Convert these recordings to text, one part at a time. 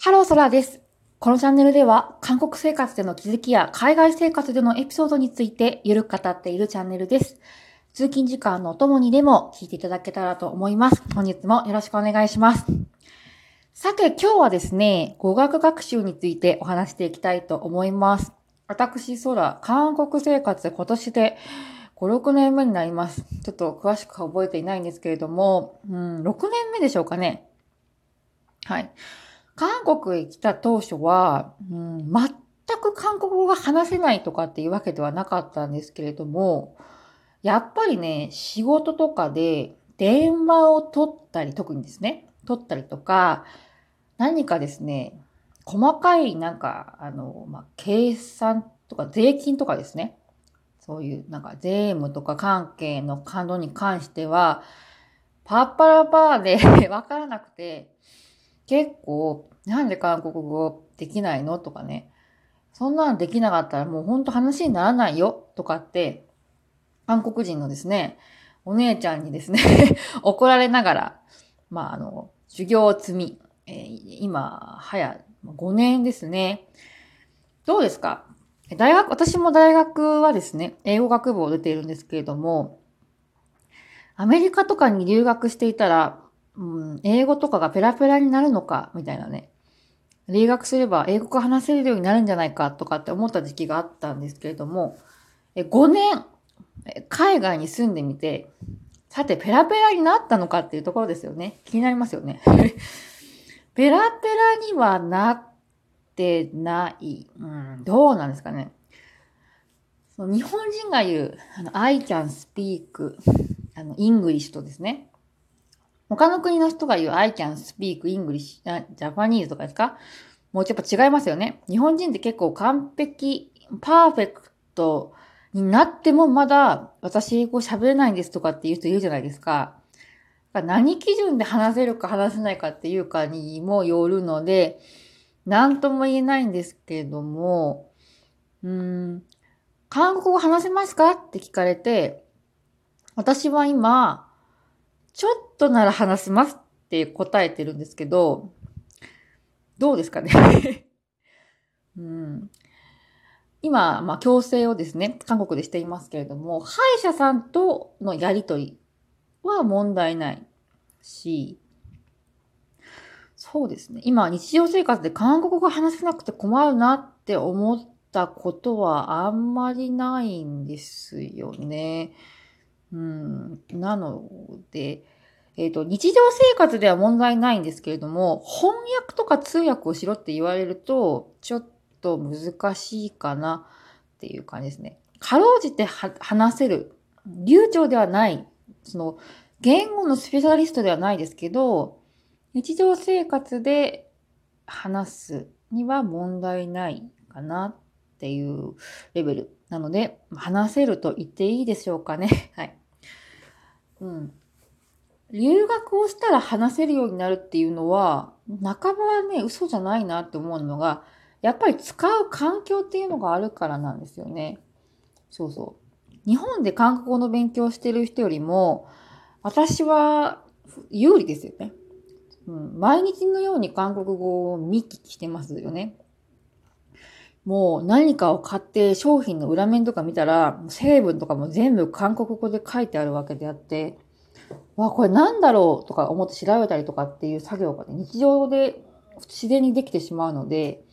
ハローソラです。このチャンネルでは、韓国生活での気づきや海外生活でのエピソードについてゆるく語っているチャンネルです。通勤時間のお供にでも聞いていただけたらと思います。本日もよろしくお願いします。さて、今日はですね、語学学習についてお話していきたいと思います。私、ソラ、韓国生活今年で5、6年目になります。ちょっと詳しく覚えていないんですけれども、うん、6年目でしょうかね。はい。韓国へ来た当初は、うん、全く韓国語が話せないとかっていうわけではなかったんですけれども、やっぱりね、仕事とかで電話を取ったり、特にですね、取ったりとか、何かですね、細かいなんか、あの、まあ、計算とか税金とかですね、そういうなんか税務とか関係の感動に関しては、パッパラパーで わからなくて、結構、なんで韓国語できないの？とかね。そんなのできなかったらもうほんと話にならないよとかって、韓国人のですね、お姉ちゃんにですね、怒られながら、まあ、あの、授業を積み、えー今、早5年ですね。どうですか？大学、私も大学はですね、英語学部を出ているんですけれども、アメリカとかに留学していたら、うん、英語とかがペラペラになるのか、みたいなね。留学すれば英語が話せるようになるんじゃないかとかって思った時期があったんですけれども、え5年、海外に住んでみて、さて、ペラペラになったのかっていうところですよね。気になりますよね。ペラペラにはなってない。うん、どうなんですかね。その日本人が言う、あの、I can speak, あの、English とですね。他の国の人が言う I can speak English, Japanese とかですか？もうちょっと違いますよね。日本人って結構完璧、パーフェクトになってもまだ私英語喋れないんですとかっていう人いるじゃないですか。何基準で話せるか話せないかっていうかにもよるので、なんとも言えないんですけれども、うん、韓国語話せますか？って聞かれて、私は今、ちょっとなら話せますって答えてるんですけど、どうですかね、うん、今、まあ、強制をですね、韓国でしていますけれども、歯医者さんとのやりとりは問題ないし、そうですね。今、日常生活で韓国語話せなくて困るなって思ったことはあんまりないんですよね。うん、なので、えっ、と、日常生活では問題ないんですけれども、翻訳とか通訳をしろって言われると、ちょっと難しいかなっていう感じですね。かろうじて話せる、流暢ではない、その、言語のスペシャリストではないですけど、日常生活で話すには問題ないかなっていうレベルなので、話せると言っていいでしょうかね。はい。うん。留学をしたら話せるようになるっていうのは、半ばはね、嘘じゃないなって思うのが、やっぱり使う環境っていうのがあるからなんですよね。そうそう。日本で韓国語の勉強してる人よりも、私は有利ですよね。うん、毎日のように韓国語を見聞きしてますよね。もう何かを買って商品の裏面とか見たら、成分とかも全部韓国語で書いてあるわけであって、わ、これなんだろうとか思って調べたりとかっていう作業が、ね、日常で自然にできてしまうので、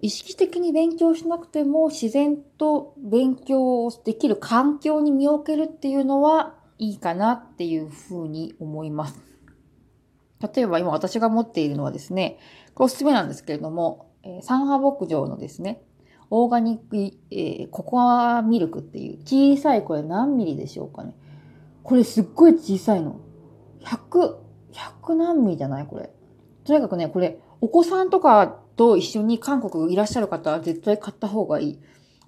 意識的に勉強しなくても自然と勉強をできる環境に身を置けるっていうのはいいかなっていうふうに思います。例えば今私が持っているのはですね、これおすすめなんですけれども、えー、サンハ牧場のですね、オーガニック、えー、ココアミルクっていう小さいこれ何ミリでしょうかね。これすっごい小さいの。100、100何ミリじゃないこれ。とにかくね、これ、お子さんとかと一緒に韓国いらっしゃる方は絶対買った方がいい。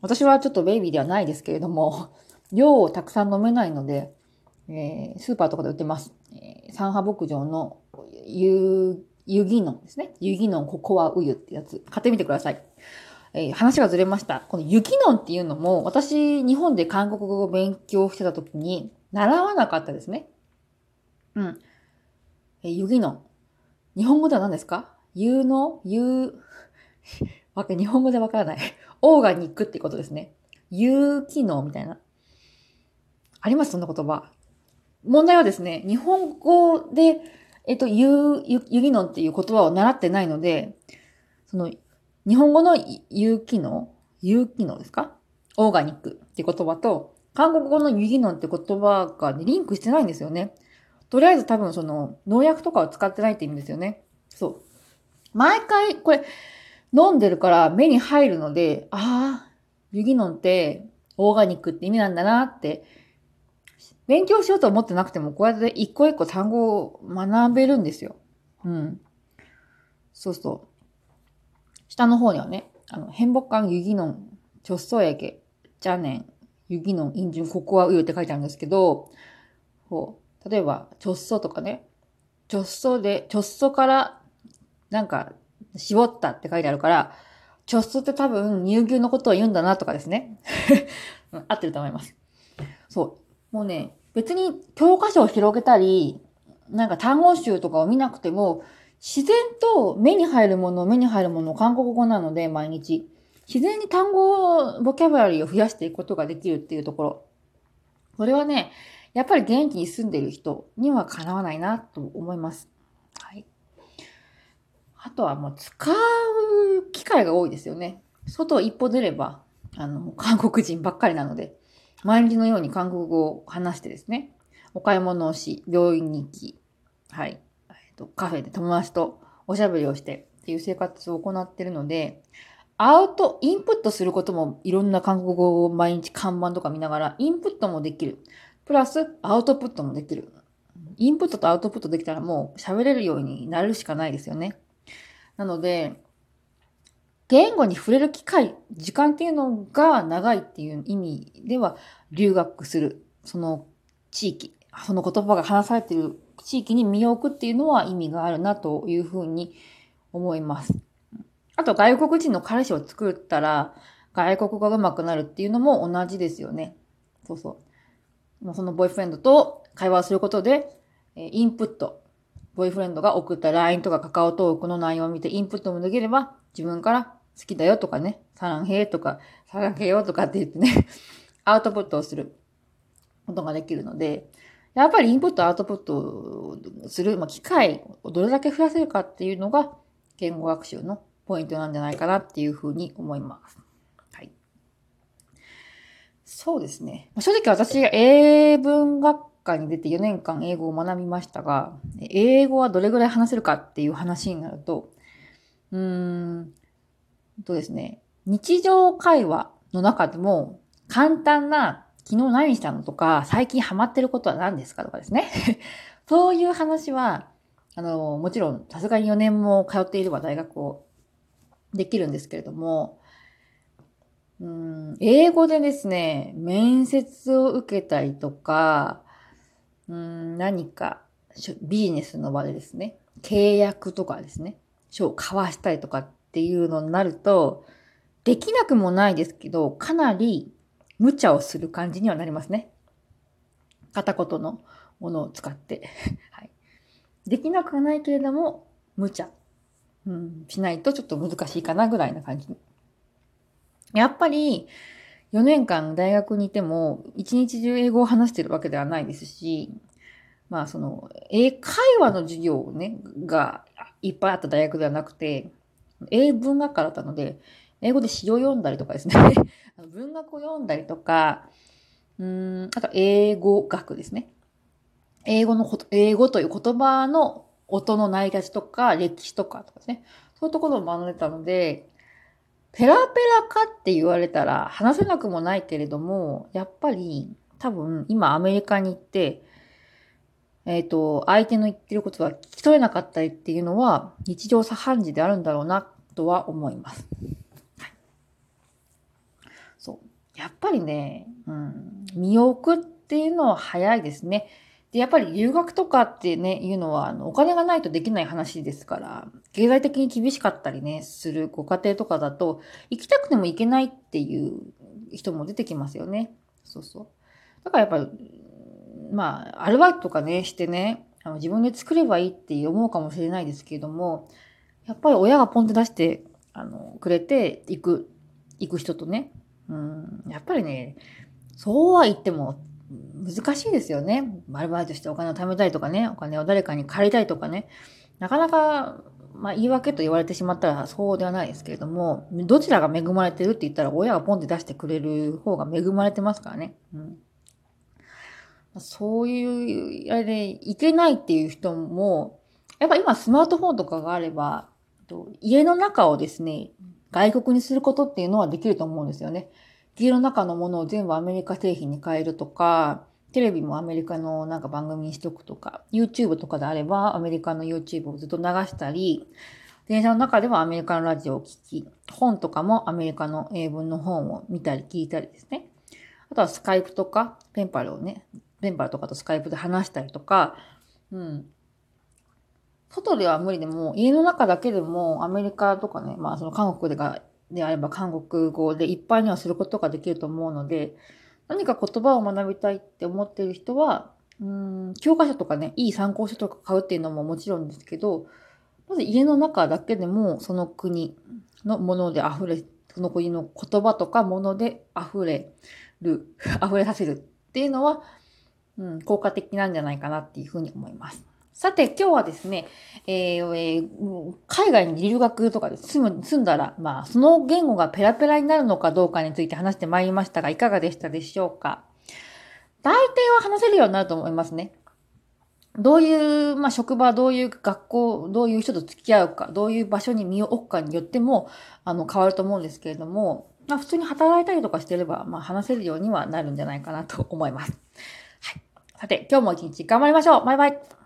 私はちょっとベイビーではないですけれども、量をたくさん飲めないので、えー、スーパーとかで売ってます。えー、サンハ牧場のユユギノンですね。ユギノンココアウユってやつ。買ってみてください。えー、話がずれました。このユギノンっていうのも、私、日本で韓国語を勉強してた時に、習わなかったですね。うん。えー、ユギノン。日本語では何ですか？有能有、わか、日本語でわからない。オーガニックってことですね。有機能みたいな。あります？そんな言葉。問題はですね、日本語で、えっと、有、有機能っていう言葉を習ってないので、その、日本語の有機能有機能ですか？オーガニックって言葉と、韓国語の有機能って言葉が、ね、リンクしてないんですよね。とりあえず多分その農薬とかを使ってないって意味ですよね。そう。毎回これ飲んでるから目に入るので、ああ、ユギノンってオーガニックって意味なんだなって勉強しようと思ってなくてもこうやって一個一個単語を学べるんですよ。うん。そうそう。下の方にはね、あの、変木感ユギノン、チョッソエゲ、ジャネン、ユギノン、インジュン、ココアウユって書いてあるんですけど、こう、例えば、チョッソとかね、チョッソで、チョッソからなんか、絞ったって書いてあるから、チョッソって多分乳牛のことを言うんだなとかですね。合ってると思います。そう。もうね、別に教科書を広げたり、なんか単語集とかを見なくても、自然と目に入るもの、目に入るもの、韓国語なので、毎日。自然に単語、ボキャブラリーを増やしていくことができるっていうところ。これはね、やっぱり元気に住んでる人にはかなわないなと思います。はい。あとはもう使う機会が多いですよね。外一歩出れば、あの、韓国人ばっかりなので、毎日のように韓国語を話してですね、お買い物をし、病院に行き、はい、えっと、カフェで友達とおしゃべりをしてっていう生活を行ってるので、アウト、インプットすることもいろんな韓国語を毎日看板とか見ながら、インプットもできる。プラス、アウトプットもできる。インプットとアウトプットできたらもう喋れるようになるしかないですよね。なので、言語に触れる機会、時間っていうのが長いっていう意味では、留学する、その地域、その言葉が話されている地域に身を置くっていうのは意味があるなというふうに思います。あと、外国人の彼氏を作ったら、外国語が上手くなるっていうのも同じですよね。そうそう。そのボイフレンドと会話をすることで、インプット、ボイフレンドが送った LINE とかカカオトークの内容を見てインプットもできれば、自分から好きだよとかね、サランヘイとか、サランヘヨとかって言ってね、アウトプットをすることができるので、やっぱりインプット、アウトプットをする、まあ、機会をどれだけ増やせるかっていうのが、言語学習のポイントなんじゃないかなっていうふうに思います。はい。そうですね。正直私、英文学科に出て4年間英語を学びましたが、英語はどれぐらい話せるかっていう話になると、うーん、とですね、日常会話の中でも簡単な昨日何したのとか、最近ハマってることは何ですかとかですね。そういう話は、あの、もちろん、さすがに4年も通っていれば大学をできるんですけれども、うん、英語でですね、面接を受けたりとか、うん、何かビジネスの場でですね、契約とかですね、書を交わしたりとかっっていうのになると、できなくもないですけど、かなり無茶をする感じにはなりますね。片言のものを使って。はい。できなくはないけれども、無茶、うん、しないとちょっと難しいかなぐらいな感じ。やっぱり、4年間大学にいても、一日中英語を話してるわけではないですし、まあその、英会話の授業ね、がいっぱいあった大学ではなくて、英文学科だったので、英語で詩を読んだりとかですね 文学を読んだりとか、うん、あと英語学ですね。英語のこと、英語という言葉の音の成り立ちとか、歴史とかとかですね。そういうところを学んでたので、ペラペラかって言われたら話せなくもないけれども、やっぱり多分今アメリカに行って、えっ、ー、と、相手の言ってることが聞き取れなかったりっていうのは日常茶飯事であるんだろうなとは思います。はい、そう。やっぱりね、うん、身を置くっていうのは早いですね。で、やっぱり留学とかってね、いうのは、あの、お金がないとできない話ですから、経済的に厳しかったりね、するご家庭とかだと、行きたくても行けないっていう人も出てきますよね。そうそう。だからやっぱり、まあ、アルバイトとかね、してね、あの自分で作ればいいって思うかもしれないですけれども、やっぱり親がポンって出して、あの、くれて行く、行く人とね、うん、やっぱりね、そうは言っても難しいですよね。アルバイトしてお金を貯めたいとかね、お金を誰かに借りたいとかね。なかなか、まあ言い訳と言われてしまったらそうではないですけれども、どちらが恵まれてるって言ったら親がポンって出してくれる方が恵まれてますからね。うん、そういう、あれで、いけないっていう人も、やっぱ今スマートフォンとかがあれば、家の中をですね、外国にすることっていうのはできると思うんですよね。家の中のものを全部アメリカ製品に変えるとか、テレビもアメリカのなんか番組にしておくとか、YouTube とかであればアメリカの YouTube をずっと流したり、電車の中ではアメリカのラジオを聴き、本とかもアメリカの英文の本を見たり聞いたりですね。あとはスカイプとか、ペンパルをね、ペンパルとかとスカイプで話したりとか、うん。外では無理でも、家の中だけでもアメリカとかね、まあその韓国でがであれば韓国語でいっぱいにはすることができると思うので、何か言葉を学びたいって思っている人は、うん、教科書とかね、いい参考書とか買うっていうのももちろんですけど、まず家の中だけでもその国のもので溢れ、その国の言葉とかもので溢れる、溢れさせるっていうのは、うん、効果的なんじゃないかなっていうふうに思います。さて、今日はですね、えーえー、海外に留学とかで住む、住んだら、まあ、その言語がペラペラになるのかどうかについて話してまいりましたが、いかがでしたでしょうか？大抵は話せるようになると思いますね。どういう、まあ、職場、どういう学校、どういう人と付き合うか、どういう場所に身を置くかによっても、あの、変わると思うんですけれども、まあ、普通に働いたりとかしてれば、まあ、話せるようにはなるんじゃないかなと思います。さて、今日も一日頑張りましょう。バイバイ。